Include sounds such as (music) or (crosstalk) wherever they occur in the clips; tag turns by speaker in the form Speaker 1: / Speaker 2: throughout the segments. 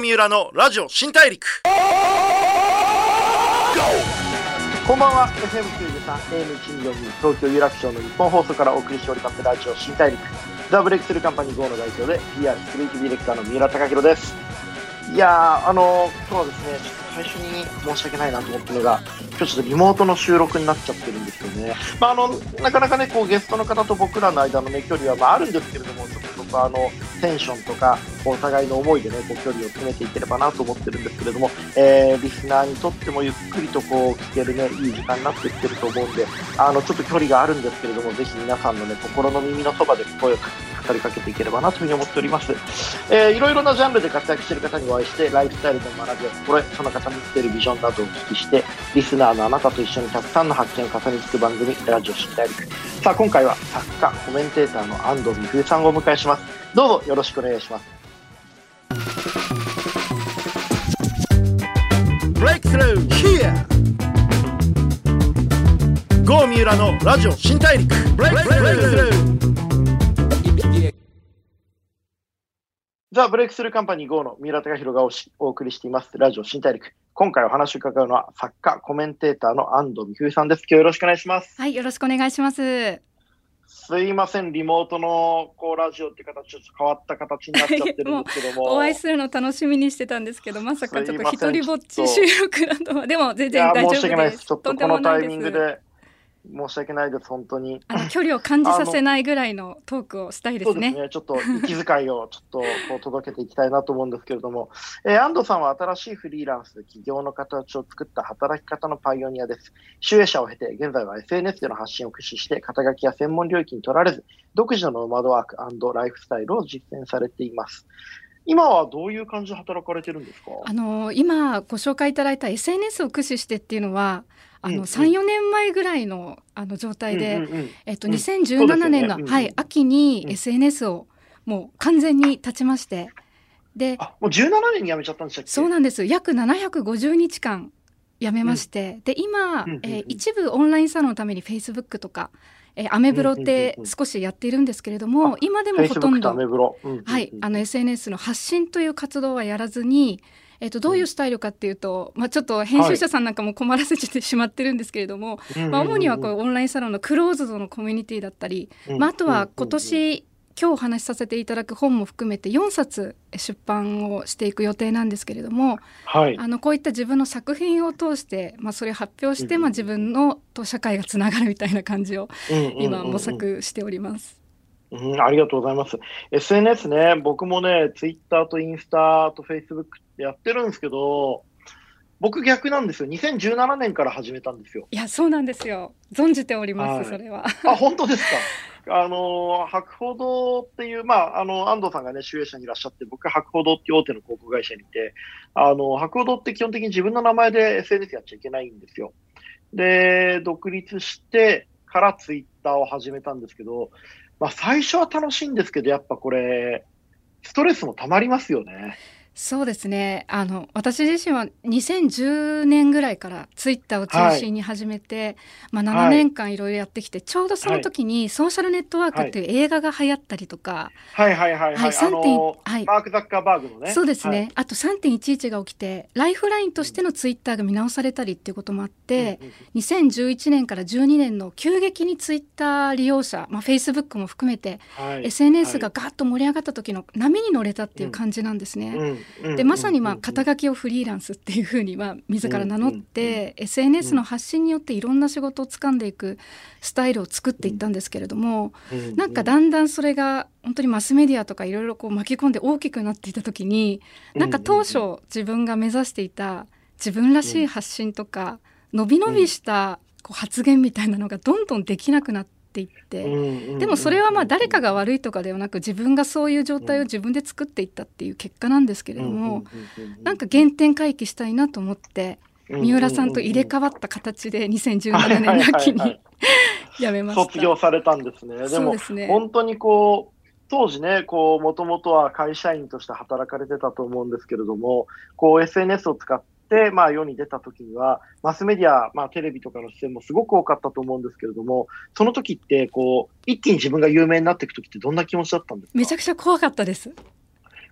Speaker 1: 三浦のラジオ新大陸。
Speaker 2: こんばんは。FM93 AM142 東京有楽町の日本放送からお送りしておりますラジオ新大陸。ザ・ブレイクスルーカンパニー GO の代表で PR クリエイティブディレクターの三浦貴弘です。いやーあの今日はですね最初に申し訳ないなと思ったのが今日ちょっとリモートの収録になっちゃってるんですよね。まああのなかなかねこうゲストの方と僕らの間のね距離はまああるんですけれどもちょっとそこはあのテンションとかお互いの思いでねこう距離を詰めていければなと思ってるんですけれども、えー、リスナーにとってもゆっくりとこう聞けるねいい時間になってきてると思うんであのちょっと距離があるんですけれどもぜひ皆さんのね心の耳のそばで声を語りかけていければなというふうに思っております、えー、いろいろなジャンルで活躍している方にお会いしてライフスタイルの学びやこれその方に生きているビジョンなどをお聞きしてリスナーのあなたと一緒にたくさんの発見を重ねていく番組ラジオ新大陸さあ今回は作家コメンテーターの安藤美冬さんをお迎えします。どうぞよろしくお願いします。
Speaker 1: ブレイクスルーのラジオ新大陸。ブレイクスルー
Speaker 2: ザ・ブレイクスルーカンパニー GO の三浦貴弘がおしお送りしています。ラジオ新大陸今回お話を伺うのは作家コメンテーターの安藤美冬さんです。今日よろしくお願いします。
Speaker 3: はい、よろしくお願いします。
Speaker 2: すいませんリモートのこうラジオって形ちょっと変わった形になっちゃってるんですけども。(laughs)
Speaker 3: お会いするの楽しみにしてたんですけど、まさかちょっと一人ぼっち収録だとは、でも全然大丈
Speaker 2: 申し訳ないで
Speaker 3: 夫ですす。
Speaker 2: ちょっとこのタイミングで申し訳ないです本当に
Speaker 3: あの距離を感じさせないぐらいのトークをしたいですね。
Speaker 2: すね、ちょっと息遣いをちょっとこう届けていきたいなと思うんですけれども、えー安藤さんは新しいフリーランスで企業の形を作った働き方のパイオニアです。集英社を経て、現在は SNS での発信を駆使して、肩書きや専門領域に取られず、独自のノマドワークライフスタイルを実践されています。今はどういう感じで働かれてるんですか？
Speaker 3: あの今ご紹介いただいた SNS を駆使してっていうのは、あの
Speaker 2: うんうん。
Speaker 3: 3、4年前ぐらいのあの状態で、
Speaker 2: うんうんうん
Speaker 3: えっと
Speaker 2: うん。
Speaker 3: 2017年の、
Speaker 2: そうですよね。
Speaker 3: はい秋に
Speaker 2: うん。
Speaker 3: SNS をもう完全に立ちまして、で
Speaker 2: あもう17年に辞めちゃったんでしたっけ？
Speaker 3: そうなんです約750日間やめまして、で今、
Speaker 2: うんうんうん。
Speaker 3: えー一部オンラインサロンのためにフェイスブックとか、えーアメブロって
Speaker 2: うんうんうんうん。
Speaker 3: 少しやっているんですけれども、
Speaker 2: あ
Speaker 3: 今でもほとんど
Speaker 2: とアメブロ。うんうんうん。
Speaker 3: はい、あの SNS の発信という活動はやらずに、えっとどういうスタイルかっていうと、まあ、ちょっと編集者さんなんかも困らせてしまってるんですけれども、まあ、主にはこうオンラインサロンのクローズドのコミュニティだったり、まあ、あとは今年今日お話しさせていただく本も含めて4冊出版をしていく予定なんですけれども
Speaker 2: はい、
Speaker 3: あのこういった自分の作品を通して、まあ、それを発表して、
Speaker 2: うん
Speaker 3: まあ、自分のと社会がつながるみたいな感じを今模索しております。
Speaker 2: うん、ありがとうございます。SNS ね、僕もね、ツイッターとインスタとフェイスブックってやってるんですけど、僕逆なんですよ。2017年から始めたんですよ。
Speaker 3: いやそうなんですよ存じております、
Speaker 2: はい
Speaker 3: それは。
Speaker 2: あ、本当ですか？あの、博報堂っていう、まあ、あの、安藤さんがね、集英社にいらっしゃって、僕は博報堂っていう大手の広告会社にいて、あの、博報堂って基本的に自分の名前で SNS やっちゃいけないんですよ。で、独立してからツイッターを始めたんですけど、まあ、最初は楽しいんですけど、やっぱこれ、ストレスもたまりますよね。
Speaker 3: そうですね。あの私自身は2010年ぐらいからツイッターを中心に始めて、まあ、7
Speaker 2: はい。
Speaker 3: 年間いろいろやってきて、ちょうどその時に「ソーシャルネットワーク」っていう映画が流行ったりとか、
Speaker 2: はい。はいはいはい。
Speaker 3: はい。
Speaker 2: あ
Speaker 3: 3点
Speaker 2: の、
Speaker 3: はい。
Speaker 2: マーク・ザッカーバーグのね。
Speaker 3: そうですね、
Speaker 2: はい。
Speaker 3: あと3.11が起きてライフラインとしてのツイッターが見直されたりっていうこともあって、
Speaker 2: うんうん
Speaker 3: 2011年から12年の急激にツイッター利用者、まあ、Facebook も含めて、
Speaker 2: はい。
Speaker 3: SNS がガーッと盛り上がった時の波に乗れたっていう感じなんですね。
Speaker 2: うん
Speaker 3: でまさにまあ
Speaker 2: うん
Speaker 3: 肩書きをフリーランスっていうふうにまあ自ら名乗って SNS の発信によっていろんな仕事を掴んでいくスタイルを作っていったんですけれども
Speaker 2: うん
Speaker 3: なんかだんだんそれが本当にマスメディアとかいろいろこう巻き込んで大きくなっていた時になんか当初自分が目指していた自分らしい発信とか伸び伸びしたこう発言みたいなのがどんどんできなくなっていって。でもそれはまあ誰かが悪いとかではなく自分がそういう状態を自分で作っていったっていう結果なんですけれどもなんか原点回帰したいなと思って三浦さんと入れ替わった形で2017年の秋に (laughs) 辞めました。
Speaker 2: 卒業されたんですね。でも
Speaker 3: そうですね。
Speaker 2: 本当にこう当時ね、こう、もともとは会社員として働かれてたと思うんですけれども、こう、SNS を使って、まあ、世に出た時には、マスメディア、まあ、テレビとかの出演もすごく多かったと思うんですけれども、その時って、こう、一気に自分が有名になっていく時ってどんな気持ちだったんですか？
Speaker 3: めちゃくちゃ怖かったです。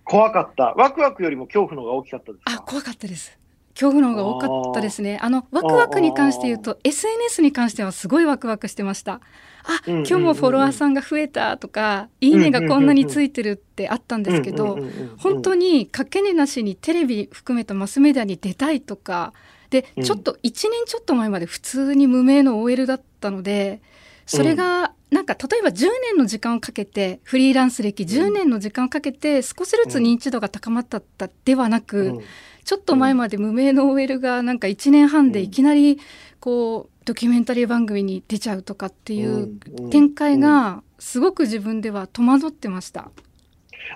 Speaker 2: 怖かった。ワクワクよりも恐怖の方が大きかったですか？
Speaker 3: あ怖かったです恐怖の方が多かったですね。あのワクワクに関して言うと SNS に関してはすごいワクワクしてました。あ今日もフォロワーさんが増えたとかいいねがこんなについてるってあったんですけど本当
Speaker 2: に。
Speaker 3: にかけねなしにテレビ含めたマスメディアに出たいとかで
Speaker 2: うん。
Speaker 3: ちょっと1年ちょっと前まで普通に無名の OL だったのでそれがなんか例えば10年の時間をかけてフリーランス歴10年の時間をかけて少しずつ認知度が高まったではなく、
Speaker 2: うん
Speaker 3: ちょっと前まで無名の OL がなんか1年半でいきなりこうドキュメンタリー番組に出ちゃうとかっていう展開
Speaker 2: うん。
Speaker 3: がすごく自分では戸惑ってました。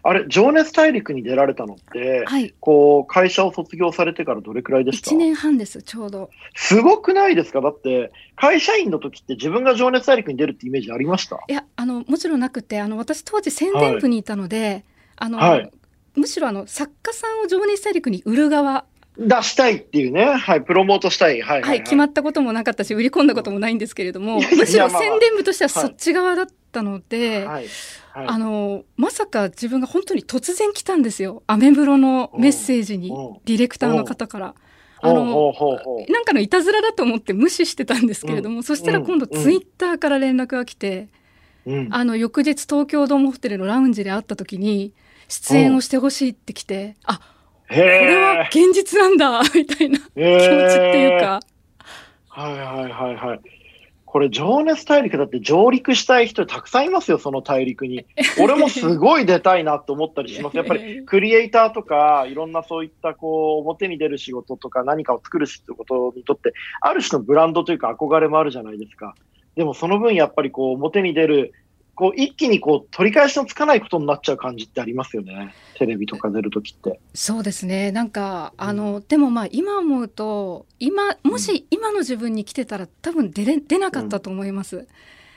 Speaker 2: あれ、情熱大陸に出られたのって、
Speaker 3: はい。
Speaker 2: こう、会社を卒業されてからどれくらいでした
Speaker 3: 1年半ですちょうど。
Speaker 2: すごくないですか？だって、会社員の時って自分が情熱大陸に出るってイメージありました？
Speaker 3: いやあのもちろんなくてあの私当時宣伝部にいたので、あの
Speaker 2: はい
Speaker 3: むしろあの作家さんを情熱大陸に売る側、
Speaker 2: 出したいっていうね。はい、プロモートしたい。はい、
Speaker 3: は
Speaker 2: はい。い、
Speaker 3: 決まったこともなかったし売り込んだこともないんですけれども、(laughs) むしろ宣伝部としてはそっち側だったので、
Speaker 2: はい。はい。
Speaker 3: あのまさか自分が本当に突然来たんですよ。アメブロのメッセージに
Speaker 2: う。ん
Speaker 3: ディレクターの方から。あのなんかのいたずらだと思って無視してたんですけれども、そしたら今度
Speaker 2: うん。
Speaker 3: ツイッターから連絡が来て、
Speaker 2: うん。
Speaker 3: あの翌日東京ドームホテルのラウンジで会った時に出演をしてほしいって来て、あ
Speaker 2: へ
Speaker 3: これは
Speaker 2: え。
Speaker 3: 現実なんだ (laughs) みたいな気持ちっていうか、
Speaker 2: はいはいはいはい。これ、情熱大陸だって上陸したい人たくさんいますよ、その大陸に。(laughs) 俺もすごい出たいなと思ったりします。やっぱりクリエイターとか、いろんなそういったこう、表に出る仕事とか何かを作る仕事にとって、ある種のブランドというか憧れもあるじゃないですか。でもその分やっぱりこう、表に出る、こう、一気にこう、取り返しのつかないことになっちゃう感じってありますよね。テレビとか出るときって。
Speaker 3: そうですねなんかあのでもまあ今思うと今もし今の自分に来てたら多分出れ出なかったと思います。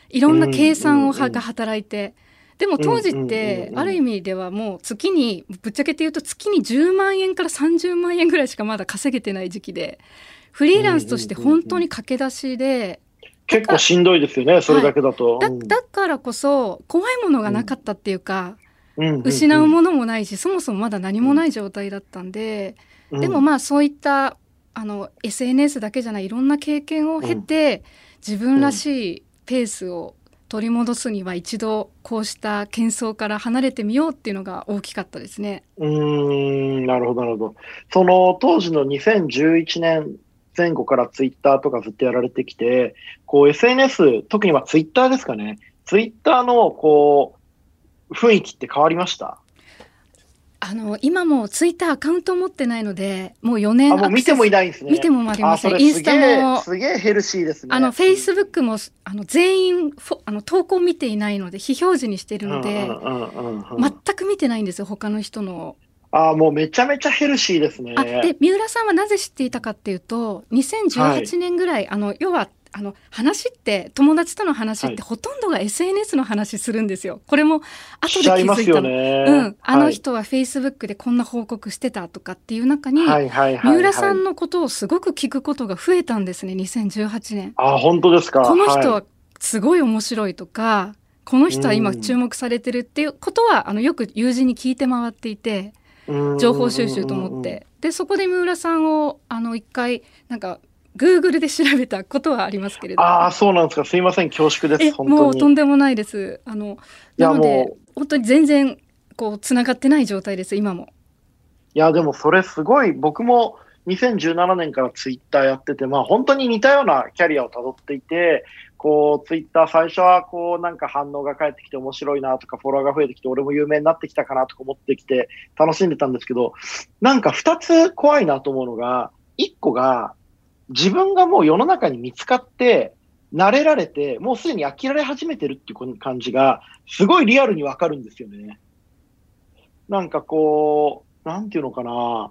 Speaker 3: いろんな計算をは
Speaker 2: うん
Speaker 3: が働いて。でも当時っ
Speaker 2: うんうんうん
Speaker 3: て
Speaker 2: うん
Speaker 3: ある意味ではもう月にぶっちゃけて言うと月に10万円から30万円ぐらいしかまだ稼げてない時期でフリーランスとして本当に駆け出しで
Speaker 2: 結構しんどいですよね、それだけだと。
Speaker 3: だだからこそ怖いものがなかったっていうか
Speaker 2: うん。
Speaker 3: 失うものもないしそもそもまだ何もない状態だったんで
Speaker 2: うん。
Speaker 3: でもまあそういったあの SNS だけじゃないいろんな経験を経て、自分らしいペースを取り戻すには一度こうした喧騒から離れてみようっていうのが大きかったですね。
Speaker 2: うーん、なるほど、なるほど。その当時の2011年前後からツイッターとかずっとやられてきて、こう SNS、特にはツイッターですかね。ツイッターのこう、雰囲気って変わりました？
Speaker 3: あの今もツイッターアカウント持ってないのでもう4年
Speaker 2: あ、もう見てもいないんですね。
Speaker 3: 見てもありま
Speaker 2: あ、
Speaker 3: せんインスタ
Speaker 2: え、
Speaker 3: も
Speaker 2: すげえヘルシーですね。
Speaker 3: あのフェイスブックもあの全員あの投稿見ていないので非表示にしているので、全く見てないんですよ他の人の
Speaker 2: あ、もうめちゃめちゃヘルシーですね。
Speaker 3: あで三浦さんはなぜ知っていたかっていうと2018年ぐらい、あの要はあの話って友達との話って
Speaker 2: はい
Speaker 3: ほとんどが SNS の話するんですよ。これも後で気づいたの。
Speaker 2: よね。
Speaker 3: うん、あの
Speaker 2: はい
Speaker 3: 人は Facebook でこんな報告してたとかっていう中に、
Speaker 2: はいはいはいはい
Speaker 3: 三浦さんのことをすごく聞くことが増えたんですね2018年。
Speaker 2: あ、本当ですか？
Speaker 3: この人はすごい面白いとか、この人は今
Speaker 2: うん
Speaker 3: 注目されてるっていうことは、あのよく友人に聞いて回っていて。情報収集と思って、でそこで三浦さんをあの一回なんか Google で調べたことはありますけれど
Speaker 2: ああ、そうなんですか。すいません。恐縮です。
Speaker 3: え
Speaker 2: 本当に。
Speaker 3: もうとんでもないですあのなので
Speaker 2: も
Speaker 3: 本当に全然こうつながってない状態です今も
Speaker 2: いや、でもそれすごい、僕も2017年からツイッターやってて、まあ本当に似たようなキャリアをたどっていて、こう、ツイッター最初はこう、なんか反応が返ってきて面白いなとか、フォロワーが増えてきて、俺も有名になってきたかなとか思ってきて、楽しんでたんですけど、なんか二つ怖いなと思うのが、一個が、自分がもう世の中に見つかって、慣れられて、もうすでに飽きられ始めてるっていう感じが、すごいリアルにわかるんですよね。なんかこう、なんていうのかな。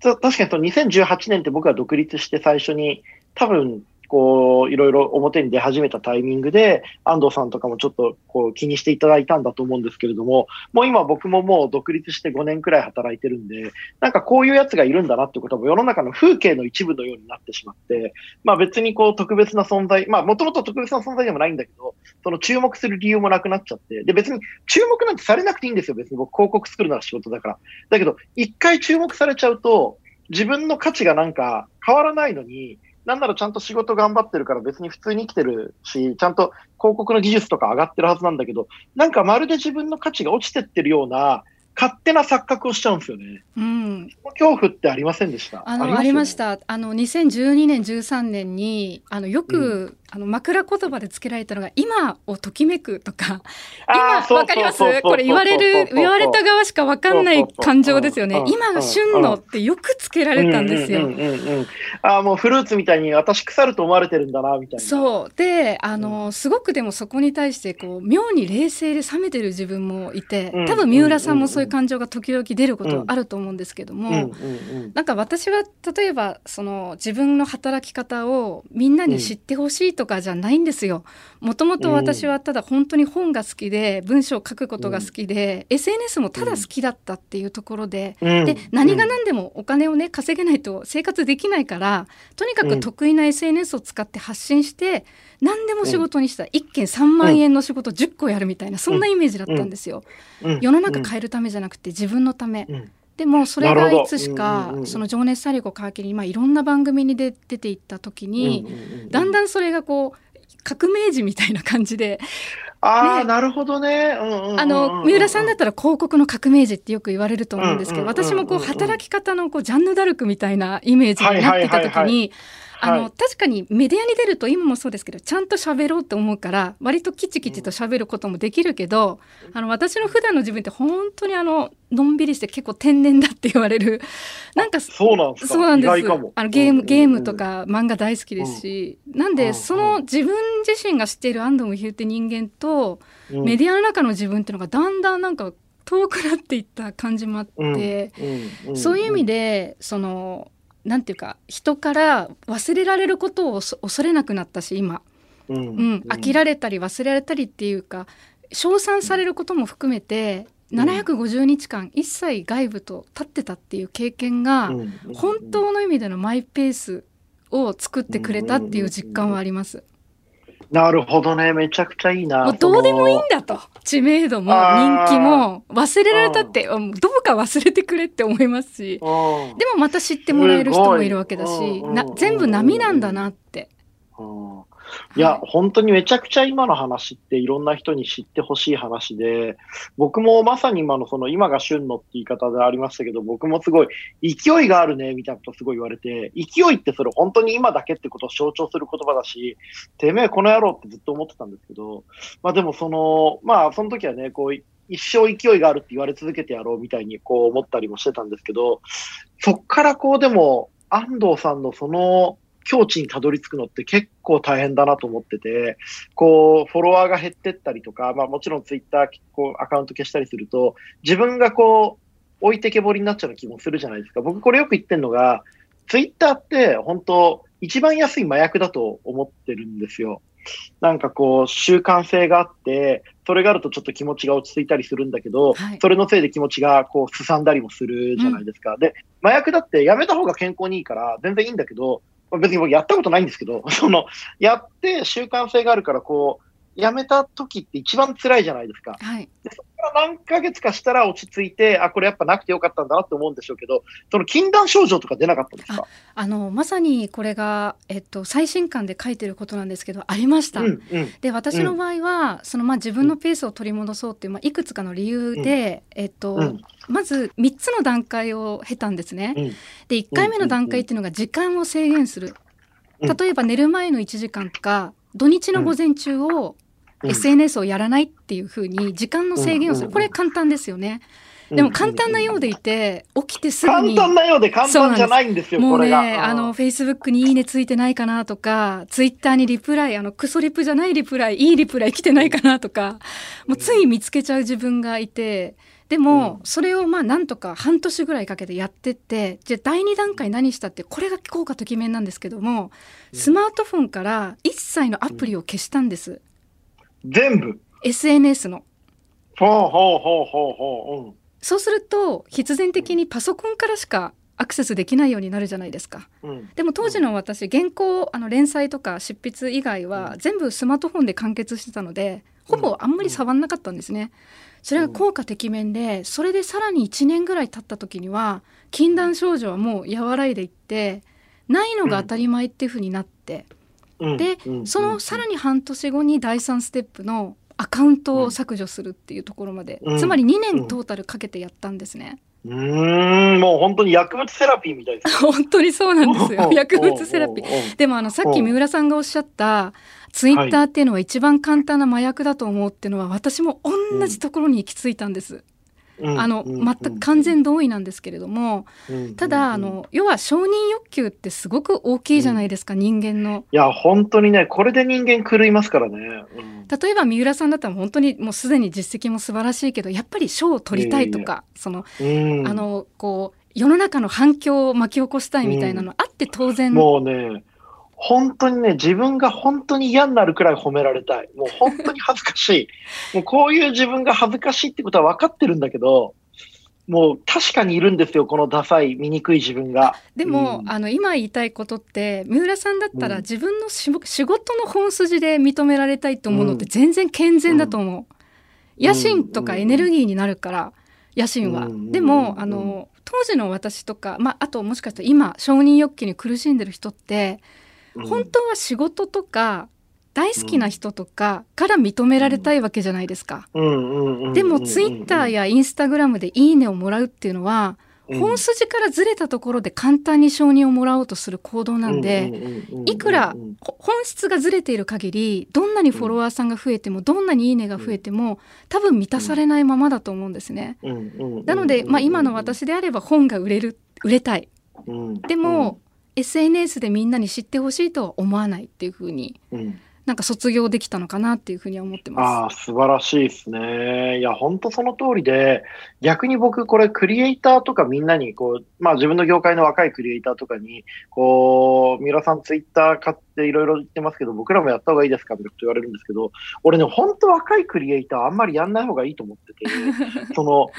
Speaker 2: 確かにその2018年って僕が独立して最初に、多分こう、いろいろ表に出始めたタイミングで、安藤さんとかもちょっとこう気にしていただいたんだと思うんですけれども、もう今僕ももう独立して5年くらい働いてるんで、なんかこういうやつがいるんだなってことは世の中の風景の一部のようになってしまって、まあ別にこう特別な存在、まあもともと特別な存在でもないんだけど、その注目する理由もなくなっちゃって、で別に注目なんてされなくていいんですよ、別に僕広告作るのは仕事だから。だけど、一回注目されちゃうと、自分の価値がなんか変わらないのに、なんならちゃんと仕事頑張ってるから別に普通に生きてるし、ちゃんと広告の技術とか上がってるはずなんだけど、なんかまるで自分の価値が落ちてってるような、勝手な錯覚をしちゃうんですよね。
Speaker 3: うん、
Speaker 2: 恐怖ってありませんでした？
Speaker 3: あのありまし。た。あの2012年13年にあのよく、あの枕言葉でつけられたのが「今をときめく」とか今わかります？これ言われる言われた側しかわかんない感情ですよね。今が旬のってよくつけられたんですよ。
Speaker 2: うん。うん。うん。うん。ああ、もうフルーツみたいに私腐ると思われてるんだな、みたいな。
Speaker 3: そう。であの、すごくでもそこに対してこう妙に冷静で冷めてる自分もいて
Speaker 2: うん。
Speaker 3: 多分三浦さんもそういう感情が時々出ることはあると思うんですけども、
Speaker 2: うんうんうん。
Speaker 3: なんか私は例えばその自分の働き方をみんなに知ってほしいとかじゃないんですよ。もともと私はただ本当に本が好きで文章を書くことが好きで、SNS もただ好きだったっていうところで、
Speaker 2: うん。
Speaker 3: で何が何でもお金をね稼げないと生活できないからとにかく得意な SNS を使って発信して何でも仕事にした1件3万円の仕事10個やるみたいなそんなイメージだったんですよ。
Speaker 2: うん。
Speaker 3: 世の中変えるためじゃなくて自分のため。
Speaker 2: うん。
Speaker 3: でもそれがいつしかその「情熱大陸」を皮切りに、まあ、いろんな番組に出出ていった時に、だんだ
Speaker 2: ん。
Speaker 3: んそれがこう革命児みたいな感じで
Speaker 2: ああ、
Speaker 3: ね
Speaker 2: なるほどね。
Speaker 3: あの三浦さんだったら広告の革命児ってよく言われると思うんですけど私もこう働き方のこうジャンヌ・ダルクみたいなイメージになっていた時にあ
Speaker 2: はい
Speaker 3: の確かにメディアに出ると今もそうですけどちゃんと喋ろうって思うから割とキチキチと喋ることもできるけどあの私の普段の自分って本当にあののんびりして結構天然だって言われるなんか
Speaker 2: そうなんですか？
Speaker 3: そうなんです。あのゲーム、ゲームと。か漫画大好きですし、なんで、
Speaker 2: うん
Speaker 3: その自分自身が知っている安藤美優って人間と、
Speaker 2: うん。
Speaker 3: メディアの中の自分っていうのがだんだんなんか遠くなっていった感じもあって、
Speaker 2: うん。
Speaker 3: そういう意味でそのなんていうか人から忘れられることを恐恐れなくなったし今、
Speaker 2: うん。
Speaker 3: うん、飽きられたり忘れられたりっていうか称賛されることも含めて、
Speaker 2: うん。
Speaker 3: 750日間一切外部と立ってたっていう経験が、本当の意味でのマイペースを作ってくれたっていう実感はあります。
Speaker 2: なるほどね。めちゃくちゃいいな。
Speaker 3: もうどうでもいいん
Speaker 2: そ
Speaker 3: だと。知名度も人気も。忘れられたってうん。どうか忘れてくれって思いますし。でもまた知ってもらえる人もいるわけだし。な全部波なんだなって。
Speaker 2: うんい。や、本当にめちゃくちゃ今の話っていろんな人に知ってほしい話で、僕もまさに今のその今が旬のって言い方でありましたけど、僕もすごい勢いがあるね、みたいなことすごい言われて、勢いってそれ本当に今だけってことを象徴する言葉だし、てめえこの野郎ってずっと思ってたんですけど、まあでもその、まあその時はね、こう、一生勢いがあるって言われ続けてやろうみたいにこう思ったりもしてたんですけど、そっからこうでも安藤さんのその境地にたどり着くのって結構大変だなと思ってて、こう、フォロワーが減ってったりとか、まあもちろんツイッター、こう、アカウント消したりすると、自分がこう、置いてけぼりになっちゃう気もするじゃないですか。僕これよく言ってるのが、ツイッターって本当、一番安い麻薬だと思ってるんですよ。なんかこう、習慣性があって、それがあるとちょっと気持ちが落ち着いたりするんだけど、
Speaker 3: はい
Speaker 2: それのせいで気持ちがこう、すさんだりもするじゃないですか。で、麻薬だってやめた方が健康にいいから全然いいんだけど、まあ別に僕やったことないんですけど、(laughs) その、やって習慣性があるから、こう、やめた時って一番辛いじゃないですか。
Speaker 3: はい、
Speaker 2: でそこから何ヶ月かしたら落ち着いて、あ、これやっぱなくてよかったんだなって思うんでしょうけど、その禁断症状とか出なかったんですか？
Speaker 3: あのまさにこれが、えっと、最新刊で書いてることなんですけどありました。
Speaker 2: うん、うん。
Speaker 3: で私の場合は、そのまあ自分のペースを取り戻そうっていう、まあ、いくつかの理由で、えっと
Speaker 2: うん
Speaker 3: まず3つの段階を経たんですね。
Speaker 2: うん
Speaker 3: で1回目の段階っていうのが時間を制限する。
Speaker 2: うん
Speaker 3: 例えば寝る前の1時間とか土日の午前中を
Speaker 2: うん
Speaker 3: SNS をやらないっていうふうに時間の制限をする。
Speaker 2: うん
Speaker 3: これ簡単ですよね。でも簡単なようでいて起きてすぐ
Speaker 2: 簡
Speaker 3: に
Speaker 2: 単なようで簡単じゃないんですよ、
Speaker 3: もうね。あの、フェイスブックにいいねついてないかなとか、ツイッターにリプライ、あの、クソリプじゃないリプライ、いいリプライ来てないかなとか、もうつい見つけちゃう自分がいて、でも、
Speaker 2: うん。
Speaker 3: それをまあなんとか半年ぐらいかけてやってってじゃあ第2段階何したってこれが効果ときめんなんですけどもスマートフォンから一切のアプリを消したんです、
Speaker 2: 全部。
Speaker 3: SNS の。
Speaker 2: ほうほうほうほうほ
Speaker 3: そうすると必然的にパソコンからしかアクセスできないようになるじゃないですか。
Speaker 2: う。うん。
Speaker 3: でも当時の私原稿あの連載とか執筆以外は全部スマートフォンで完結してたのでほぼあんまり触んなかったんですね。それが効果てきめんでそれでさらに1年ぐらい経った時には禁断症状はもう和らいでいってないのが当たり前っていう風になって
Speaker 2: うん
Speaker 3: で
Speaker 2: うん
Speaker 3: そのさらに半年後に第3ステップのアカウントを削除するっていうところまで
Speaker 2: うん
Speaker 3: つまり2年トータルかけてやったんですね。
Speaker 2: うーん、もう本当に薬物セラピーみたいですね。(laughs)
Speaker 3: 本当にそうなんですよ薬物セラピー。
Speaker 2: ー。
Speaker 3: でもあのさっき三浦さんがおっしゃったツイッターっていうのは一番簡単な麻薬だと思うっていうのは私も同じところに行き着いたんです。あの全く完全同意なんですけれどもただあ、の要は承認欲求ってすごく大きいじゃないですか人間の。
Speaker 2: いや、本当にね、これで人間狂いますからね。うん。
Speaker 3: 例えば三浦さんだったら本当にもうすでに実績も素晴らしいけどやっぱり賞を取りたいとかその
Speaker 2: うん、
Speaker 3: あのこう世の中の反響を巻き起こしたいみたいなのあって当然
Speaker 2: もうね、本当にね、自分が本当に嫌になるくらい褒められたい。もう本当に恥ずかしい。(laughs) もうこういう自分が恥ずかしいってことは分かってるんだけど、もう確かにいるんですよ、このダサい、醜い自分が。
Speaker 3: でも、
Speaker 2: うん
Speaker 3: あの今言いたいことって三浦さんだったら
Speaker 2: うん
Speaker 3: 自分のし仕事の本筋で認められたいと思うのって全然健全だと思う。野心とかエネルギーになるから野心は。
Speaker 2: うん
Speaker 3: でもあの当時の私とか、まあ、あともしかしたら今承認欲求に苦しんでる人って
Speaker 2: うん
Speaker 3: 本当は仕事とか大好きな人とかから認められたいわけじゃないですか。でもツイッターやインスタグラムでいいねをもらうっていうのは
Speaker 2: うん。
Speaker 3: 本筋からずれたところで簡単に承認をもらおうとする行動なんで、いくらほ本質がずれている限りどんなにフォロワーさんが増えてもどんなにいいねが増えても多分満たされないままだと思うんですね。なので、まあ、今の、私であれば本が売れる売れたい。
Speaker 2: うん。
Speaker 3: でも、SNS でみんなに知ってほしいとは思わないっていうふうに
Speaker 2: うんうん
Speaker 3: なんか卒業できたのかなっていうふうには思って
Speaker 2: あ
Speaker 3: ま
Speaker 2: あ、素晴らしいですね。いや、本当その通りで、逆に僕、これ、クリエイターとかみんなに、こう、まあ自分の業界の若いクリエイターとかに、こう、三浦さんツイッター買っていろいろ言ってますけど、僕らもやった方がいいですかみたいなこと言われるんですけど、俺ね、本当若いクリエイターあんまりやんない方がいいと思ってて、(laughs) その、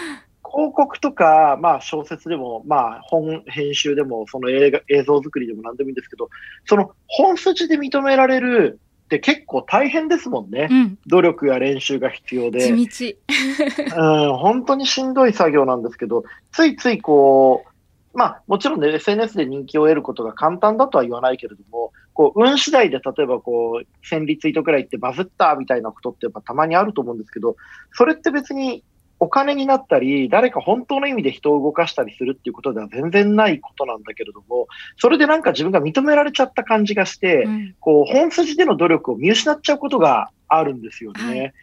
Speaker 2: 広告とか、まあ小説でも、まあ本編集でも、その映画、映像作りでも何でもいいんですけど、その本筋で認められるって結構大変ですもんね。
Speaker 3: す。うん、
Speaker 2: 努力や練習が必要で、
Speaker 3: 地
Speaker 2: うん、
Speaker 3: 道。
Speaker 2: 本当にしんどい作業なんですけど、ついついこう、まあもちろんね、SNS で人気を得ることが簡単だとは言わないけれども、こう、運次第で例えばこう、1000リツイートくらいってバズったみたいなことってやっぱたまにあると思うんですけど、それって別にお金になったり、誰か本当の意味で人を動かしたりするっていうことでは全然ないことなんだけれども、それでなんか自分が認められちゃった感じがして、
Speaker 3: うん
Speaker 2: こう、本筋での努力を見失っちゃうことがあるんですよね。
Speaker 3: はい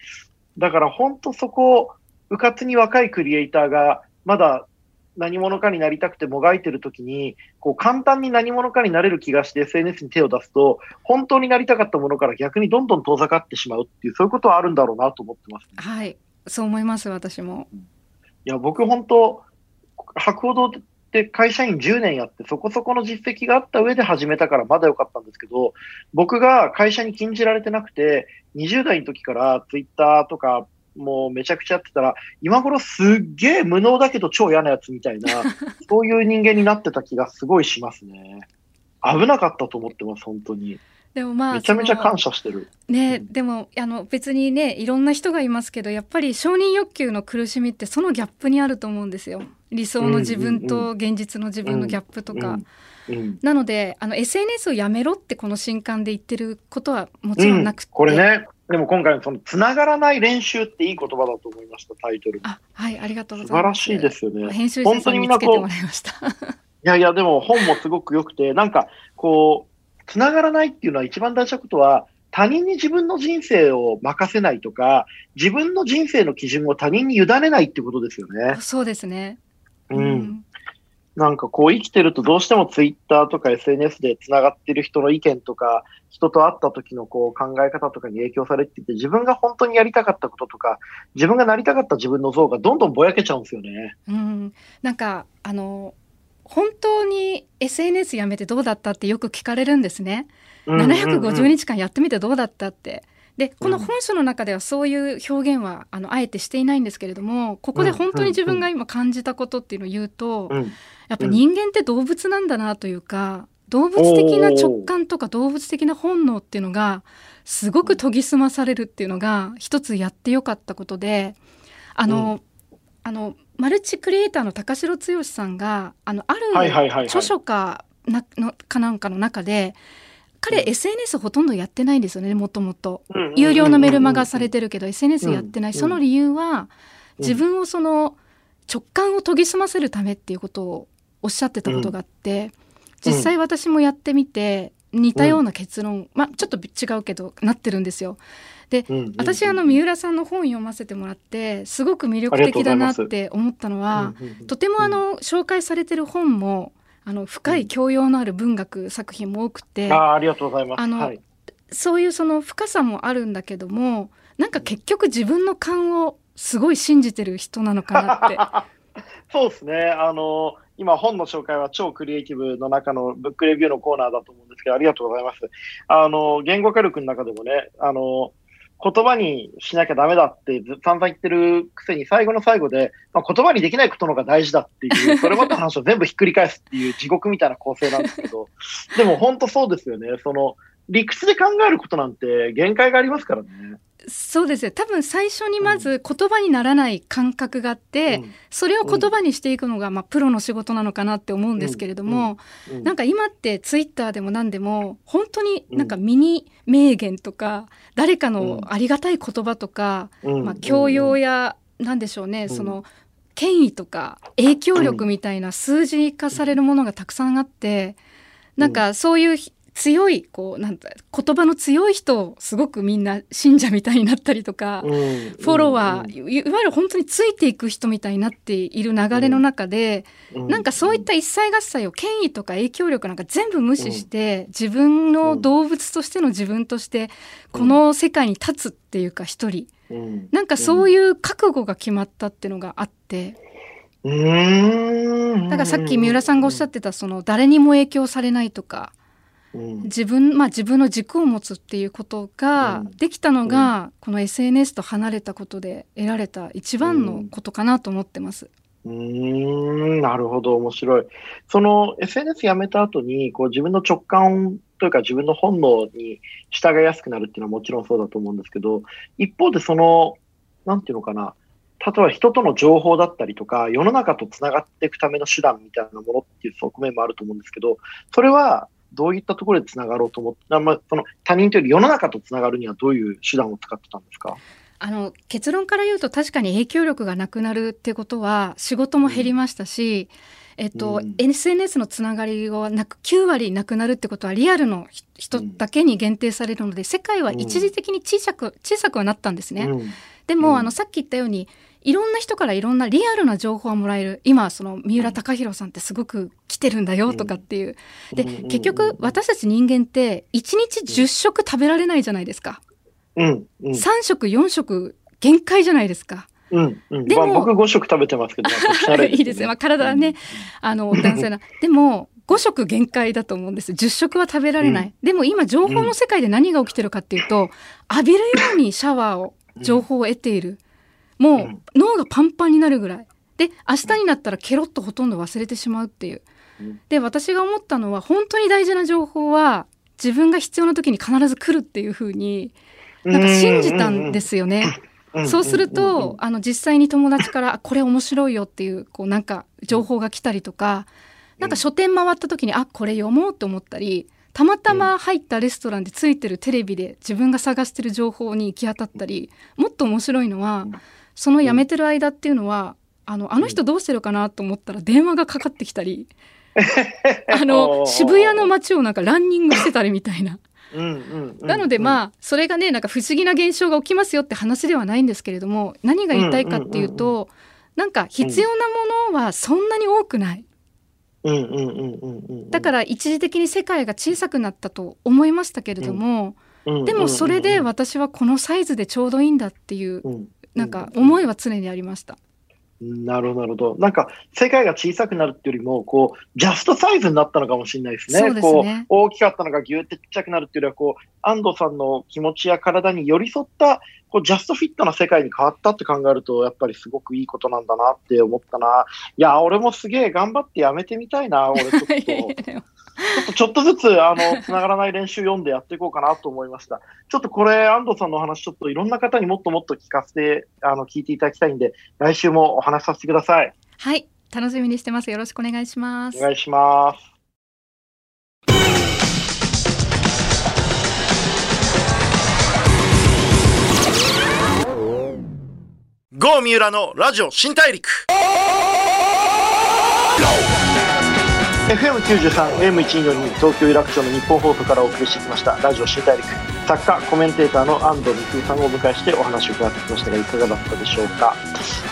Speaker 2: だから本当そこ、うかつに若いクリエイターが、まだ何者かになりたくてもがいてるときに、こう簡単に何者かになれる気がして SNS に手を出すと、本当になりたかったものから逆にどんどん遠ざかってしまうっていう、そういうことはあるんだろうなと思ってます、ね。
Speaker 3: はい、そう思います私も。
Speaker 2: いや、僕本当、博報堂って会社員10年やってそこそこの実績があった上で始めたからまだ良かったんですけど、僕が会社に禁じられてなくて、20代の時からツイッターとかもうめちゃくちゃやってたら、今頃すっげえ無能だけど超嫌なやつみたいな、(laughs) そういう人間になってた気がすごいしますね。危なかったと思ってます、本当に。
Speaker 3: でもまあ
Speaker 2: めちゃめちゃ感謝してる。
Speaker 3: ね、
Speaker 2: うん。
Speaker 3: でもあの別にねいろんな人がいますけどやっぱり承認欲求の苦しみってそのギャップにあると思うんですよ。理想の自分と現実の自分のギャップとか、なのであの SNS をやめろってこの新刊で言ってることはもちろんなくて、
Speaker 2: うん、これね、でも今回のその、つながらない練習っていい言葉だと思いました、タイトル。
Speaker 3: あはいありがとうご
Speaker 2: 素晴ら
Speaker 3: ざいます。
Speaker 2: しいですよね。
Speaker 3: 編集者さんに見つけてもらいました。
Speaker 2: いやいや、でも本もすごく良くて、なんか、こう、つながらないっていうのは一番大事なことは、他人に自分の人生を任せないとか、自分の人生の基準を他人に委ねないってことですよね。
Speaker 3: そうですね
Speaker 2: うん。なんかこう生きてるとどうしてもツイッターとか SNS でつながってる人の意見とか、人と会った時のこう考え方とかに影響されていて、自分が本当にやりたかったこととか、自分がなりたかった自分の像がどんどんぼやけちゃうんですよね。
Speaker 3: うん、なんかあの本当に SNS やめてどうだったってよく聞かれるんですね。750日間やってみてどうだったって。でこの本書の中ではそういう表現はあのあえてしていないんですけれどもここで本当に自分が今感じたことっていうのを言うと、
Speaker 2: うん。
Speaker 3: やっぱ人間って動物なんだなというか動物的な直感とか動物的な本能っていうのがすごく研ぎ澄まされるっていうのが一つやってよかったことであの、あのマルチクリエイターの高城剛さんがあのある著書かなのかなんかの中で彼、
Speaker 2: うん。
Speaker 3: SNS ほとんどやってないんですよねもともと。有料のメルマガされてるけど SNS やってない、
Speaker 2: うん
Speaker 3: その理由は
Speaker 2: うん。
Speaker 3: 自分をその直感を研ぎ澄ませるためっていうことをおっしゃってたことがあって、実際私もやってみて似たような結論、まあちょっと違うけどなってるんですよ。で
Speaker 2: うんうんうん
Speaker 3: 私あの三浦さんの本読ませてもらってすごく魅力的だなって思ったのは
Speaker 2: うんうんうん
Speaker 3: とてもあの紹介されてる本もあの深い教養のある文学作品も多くて、
Speaker 2: ああありがとうございます。
Speaker 3: あの
Speaker 2: はい、
Speaker 3: そういうその深さもあるんだけどもなんか結局自分の勘をすごい信じてる人なのかなって。(laughs)
Speaker 2: そうですね。あの、今本の紹介は超クリエイティブの中のブックレビューのコーナーだと思うんですけど、ありがとうございます。あの、言語化力の中でもね、あの、言葉にしなきゃダメだってず散々言ってるくせに最後の最後で、まあ、言葉にできないことの方が大事だっていう、(laughs) それまでの話を全部ひっくり返すっていう地獄みたいな構成なんですけど、でも本当そうですよね。その、理屈で考えることなんて限界がありますからね。
Speaker 3: そうですよ。多分最初にまず言葉にならない感覚があって、
Speaker 2: うん。
Speaker 3: それを言葉にしていくのが、まあ、プロの仕事なのかなって思うんですけれども、
Speaker 2: うん。
Speaker 3: なんか今ってツイッターでも何でも本当になんかミニ名言とか、誰かのありがたい言葉とか、
Speaker 2: うん。
Speaker 3: まあ、教養や何でしょうね、
Speaker 2: ん。
Speaker 3: その権威とか影響力みたいな数字化されるものがたくさんあって、なんかそういうひ強いこうなんだ言葉の強い人をすごくみんな信者みたいになったりとか、
Speaker 2: うん
Speaker 3: フォロワー、いいわゆる本当についていく人みたいになっている流れの中で、
Speaker 2: うん
Speaker 3: なんかそういった一切合切を権威とか影響力なんか全部無視して、自分の動物としての自分としてこの世界に立つっていうか一人。
Speaker 2: うん。
Speaker 3: なんかそういう覚悟が決まったっていうのがあって。だからさっき三浦さんがおっしゃってたその誰にも影響されないとか
Speaker 2: うん
Speaker 3: 自分まあ自分の軸を持つっていうことが
Speaker 2: うん。
Speaker 3: できたのがこの SNS と離れたことで得られた一番のことかなと思ってます。
Speaker 2: うーん、なるほど、面白い。その SNS やめた後に、こう自分の直感というか自分の本能に従いやすくなるっていうのはもちろんそうだと思うんですけど、一方でその、なんていうのかな、例えば人との情報だったりとか、世の中とつながっていくための手段みたいなものっていう側面もあると思うんですけど、それはどういったところでつながろうと思って、あまあ、その他人というより世の中とつながるにはどういう手段を使ってたんですか？
Speaker 3: あの結論から言うと確かに影響力がなくなるってことは仕事も減りましたし、えっと
Speaker 2: うん
Speaker 3: SNS のつながりがなく9割なくなるってことはリアルのひ人だけに限定されるので世界は一時的に小さく小さくはなったんですね。
Speaker 2: うん。
Speaker 3: でも、
Speaker 2: うん
Speaker 3: あのさっき言ったようにいろんな人からいろんなリアルな情報をもらえる。今その三浦貴大さんってすごく来てるんだよとかっていう、で
Speaker 2: うん。うんうん。
Speaker 3: 結局私たち人間って1日10食食べられないじゃないですか、
Speaker 2: うん、うん、
Speaker 3: 3食4食限界じゃないですか。
Speaker 2: うん、うん。
Speaker 3: でも
Speaker 2: まあ、僕5食食べてますけど、まあ特殊な例
Speaker 3: いいですね、まあ、体はね、あの男性な。(laughs) でも5食限界だと思うんです。10食は食べられない、でも今情報の世界で何が起きてるかっていうと浴びるようにシャワーを情報を得ている、も
Speaker 2: う
Speaker 3: 脳がパンパンになるぐらい。で明日になったらケロッとほとんど忘れてしまうっていう。
Speaker 2: うん。
Speaker 3: で私が思ったのは本当に大事な情報は自分が必要な時に必ず来るっていうふうになんか信じたんですよね。
Speaker 2: うん。
Speaker 3: そうすると、あの実際に友達からあこれ面白いよっていうこうなんか情報が来たりとか、なんか書店回った時にあこれ読もうと思ったりたまたま入ったレストランでついてるテレビで自分が探してる情報に行き当たったりもっと面白いのは
Speaker 2: うん
Speaker 3: その辞めてる間っていうのはあのあの人どうしてるかなと思ったら電話がかかってきたり (laughs) あの渋谷の街をなんかランニングしてたりみたいな。なのでまあそれがねなんか不思議な現象が起きますよって話ではないんですけれども何が言いたいかっていう
Speaker 2: うんう
Speaker 3: なんか必要なものはそんなに多くない。だから一時的に世界が小さくなったと思いましたけれども、
Speaker 2: ら
Speaker 3: でもそれで私はこのサイズでちょうどいいんだっていう
Speaker 2: うん
Speaker 3: なんか思いは常にありました。
Speaker 2: なるほど、なるほど。なんか、世界が小さくなるっていうよりも、こう、ジャストサイズになったのかもしれないですね。
Speaker 3: すね
Speaker 2: こう、大きかったのがギューってちっちゃくなるっていうよりは、こう、安藤さんの気持ちや体に寄り添った、こう、ジャストフィットな世界に変わったって考えると、やっぱりすごくいいことなんだなって思ったな。いや、俺もすげえ頑張ってやめてみたいな、俺ちょっと。(laughs) ちょっとちょっとずつ、あの、つながらない練習読んでやっていこうかなと思いました。ちょっとこれ、安藤さんのお話、ちょっといろんな方にもっともっと聞かせて、あの、聞いていただきたいんで、来週もお話しさせてください。
Speaker 3: はい楽しみにしてますよろしくお願いします
Speaker 2: お願いします。
Speaker 1: 郷三浦のラジオ新大陸
Speaker 2: FM93、AM142、東京有楽町の日本放送からお送りしてきました、ラジオ新大陸。作家、コメンテーターの安藤美久さんをお迎えしてお話を伺ってきましたが、いかがだったでしょうか？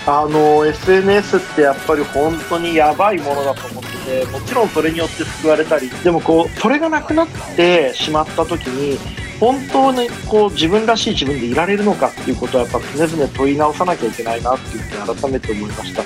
Speaker 2: あの、SNS ってやっぱり本当にやばいものだと思ってて、もちろんそれによって救われたり、でもこう、それがなくなってしまった時に、本当にこう自分らしい自分でいられるのかっていうことはやっぱ常々問い直さなきゃいけないなっていうふうに改めて思いました。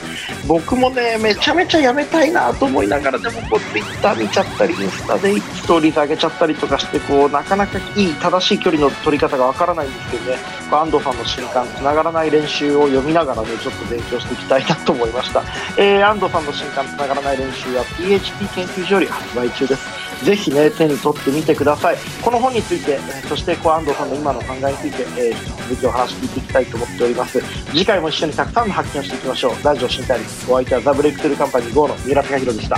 Speaker 2: 僕もねめちゃめちゃやめたいなと思いながらでもこう Twitter 見ちゃったりインスタでストーリーズ上げちゃったりとかしてこうなかなかいい正しい距離の取り方がわからないんですけどね。安藤さんの新刊つながらない練習を読みながらねちょっと勉強していきたいなと思いました、えー安藤さんの新刊つながらない練習は PHP 研究所より発売中です。ぜひね、手に取ってみてください。この本について、そしてこう安藤さんの今の考えについて、えー続きお話聞いていきたいと思っております。次回も一緒にたくさんの発見をしていきましょう。ラジオ新大陸、お相手はザ・ブレイクスルカンパニー GO の三浦貴弘でした。